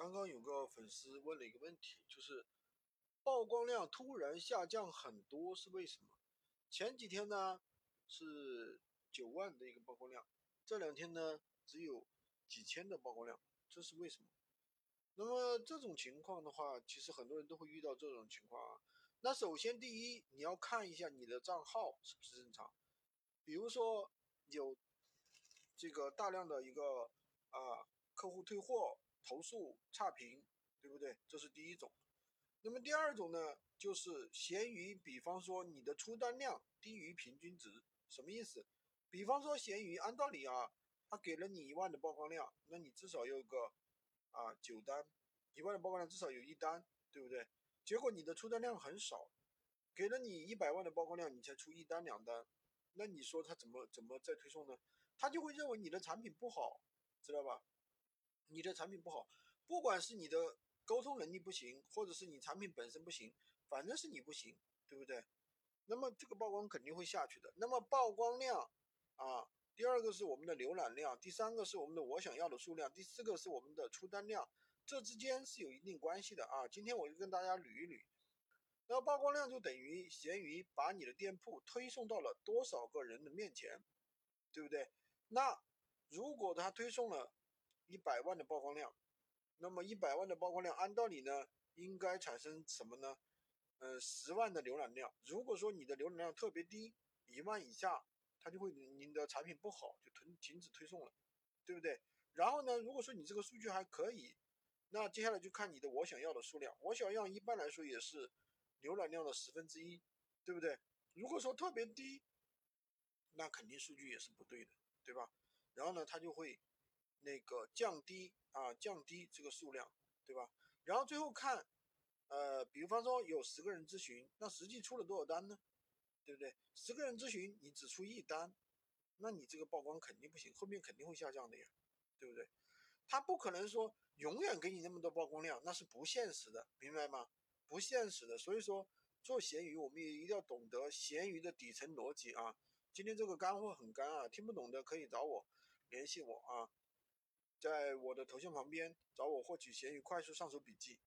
刚刚有个粉丝问了一个问题，就是曝光量突然下降很多是为什么？前几天呢是九万的一个曝光量，这两天呢只有几千的曝光量，这是为什么？那么这种情况的话，其实很多人都会遇到这种情况啊。那首先第一，你要看一下你的账号是不是正常，比如说有这个大量的一个啊客户退货。投诉差评，对不对？这是第一种。那么第二种呢，就是闲鱼，比方说你的出单量低于平均值，什么意思？比方说闲鱼，按道理啊，他给了你一万的曝光量，那你至少有个啊九单，一万的曝光量至少有一单，对不对？结果你的出单量很少，给了你一百万的曝光量，你才出一单两单，那你说他怎么怎么再推送呢？他就会认为你的产品不好，知道吧？你的产品不好，不管是你的沟通能力不行，或者是你产品本身不行，反正是你不行，对不对？那么这个曝光肯定会下去的。那么曝光量啊，第二个是我们的浏览量，第三个是我们的我想要的数量，第四个是我们的出单量，这之间是有一定关系的啊。今天我就跟大家捋一捋。那曝光量就等于闲鱼把你的店铺推送到了多少个人的面前，对不对？那如果他推送了。一百万的曝光量，那么一百万的曝光量，按道理呢，应该产生什么呢？嗯，十万的浏览量。如果说你的浏览量特别低，一万以下，它就会你的产品不好，就停停止推送了，对不对？然后呢，如果说你这个数据还可以，那接下来就看你的我想要的数量。我想要一般来说也是浏览量的十分之一，对不对？如果说特别低，那肯定数据也是不对的，对吧？然后呢，它就会。那个降低啊，降低这个数量，对吧？然后最后看，呃，比方说有十个人咨询，那实际出了多少单呢？对不对？十个人咨询你只出一单，那你这个曝光肯定不行，后面肯定会下降的呀，对不对？他不可能说永远给你那么多曝光量，那是不现实的，明白吗？不现实的。所以说做闲鱼，我们也一定要懂得闲鱼的底层逻辑啊。今天这个干货很干啊，听不懂的可以找我联系我啊。在我的头像旁边找我获取闲鱼快速上手笔记。